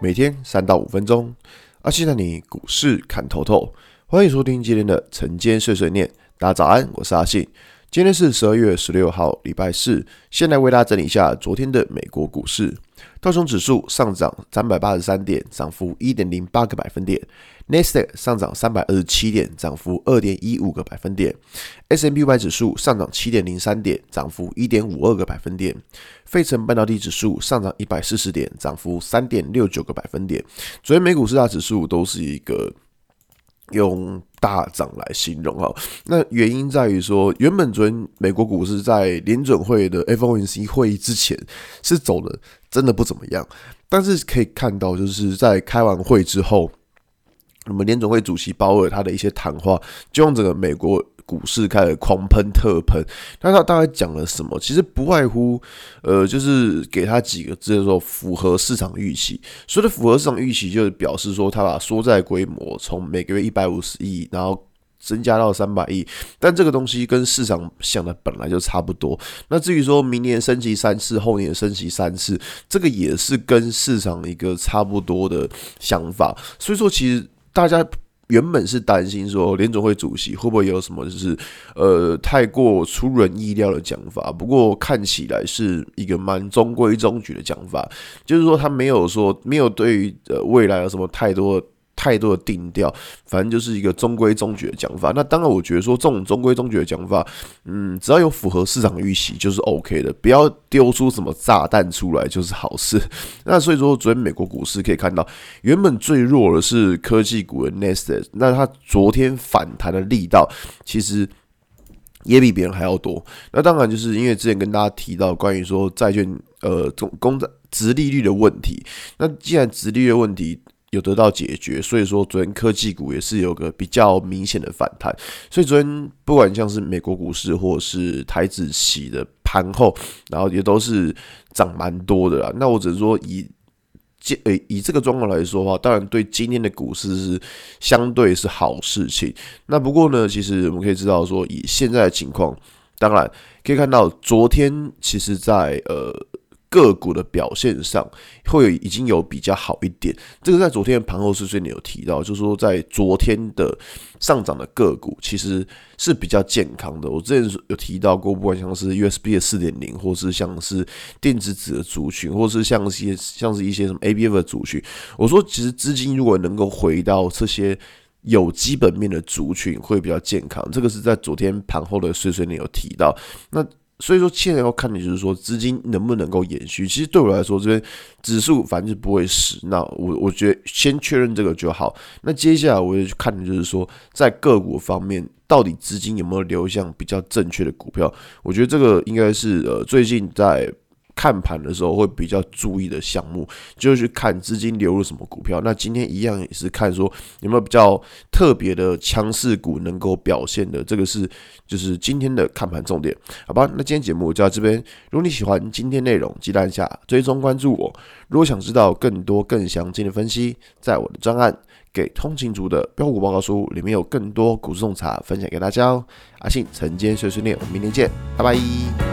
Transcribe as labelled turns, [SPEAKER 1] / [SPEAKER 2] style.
[SPEAKER 1] 每天三到五分钟，阿信带你股市看透透。欢迎收听今天的晨间碎碎念。大家早安，我是阿信。今天是十二月十六号，礼拜四。先来为大家整理一下昨天的美国股市。道琼指数上涨三百八十三点，涨幅一点零八个百分点。纳斯达克上涨三百二十七点，涨幅二点一五个百分点；S&P 五百指数上涨七点零三点，涨幅一点五二个百分点；费城半导体指数上涨一百四十点，涨幅三点六九个百分点。昨天美股四大指数都是一个用大涨来形容哈，那原因在于说，原本昨天美国股市在联准会的 FOMC 会议之前是走的真的不怎么样，但是可以看到就是在开完会之后。那么联准会主席鲍尔他的一些谈话，就用整个美国股市开始狂喷特喷。那他大概讲了什么？其实不外乎，呃，就是给他几个字，就是说符合市场预期。所谓的符合市场预期，就是表示说他把缩债规模从每个月一百五十亿，然后增加到三百亿。但这个东西跟市场想的本来就差不多。那至于说明年升级三次，后年升级三次，这个也是跟市场一个差不多的想法。所以说，其实。大家原本是担心说联总会主席会不会有什么就是呃太过出人意料的讲法，不过看起来是一个蛮中规中矩的讲法，就是说他没有说没有对于呃未来有什么太多。太多的定调，反正就是一个中规中矩的讲法。那当然，我觉得说这种中规中矩的讲法，嗯，只要有符合市场预期就是 OK 的，不要丢出什么炸弹出来就是好事。那所以说，昨天美国股市可以看到，原本最弱的是科技股的 Nasdaq，那它昨天反弹的力道其实也比别人还要多。那当然就是因为之前跟大家提到关于说债券呃总公债殖利率的问题，那既然殖利率的问题。有得到解决，所以说昨天科技股也是有个比较明显的反弹。所以昨天不管像是美国股市或是台指期的盘后，然后也都是涨蛮多的啦。那我只是说以这呃以这个状况来说的话，当然对今天的股市是相对是好事情。那不过呢，其实我们可以知道说，以现在的情况，当然可以看到昨天其实在呃。个股的表现上会有已经有比较好一点，这个在昨天的盘后碎碎念有提到，就是说在昨天的上涨的个股其实是比较健康的。我之前有提到过，不管像是 USB 的四点零，或是像是电子纸的族群，或是像一些像是一些什么 ABF 的族群，我说其实资金如果能够回到这些有基本面的族群，会比较健康。这个是在昨天盘后的碎碎念有提到。那所以说，现在要看的就是说资金能不能够延续。其实对我来说，这边指数反正不会死。那我我觉得先确认这个就好。那接下来我就去看的就是说，在个股方面，到底资金有没有流向比较正确的股票？我觉得这个应该是呃最近在。看盘的时候会比较注意的项目，就是去看资金流入什么股票。那今天一样也是看说有没有比较特别的强势股能够表现的，这个是就是今天的看盘重点，好吧？那今天节目就到这边。如果你喜欢今天内容，记得按下追踪关注我。如果想知道更多更详尽的分析，在我的专案《给通勤族的标股报告书》里面有更多股市洞察分享给大家哦。阿信晨间碎碎念，我们明天见，拜拜。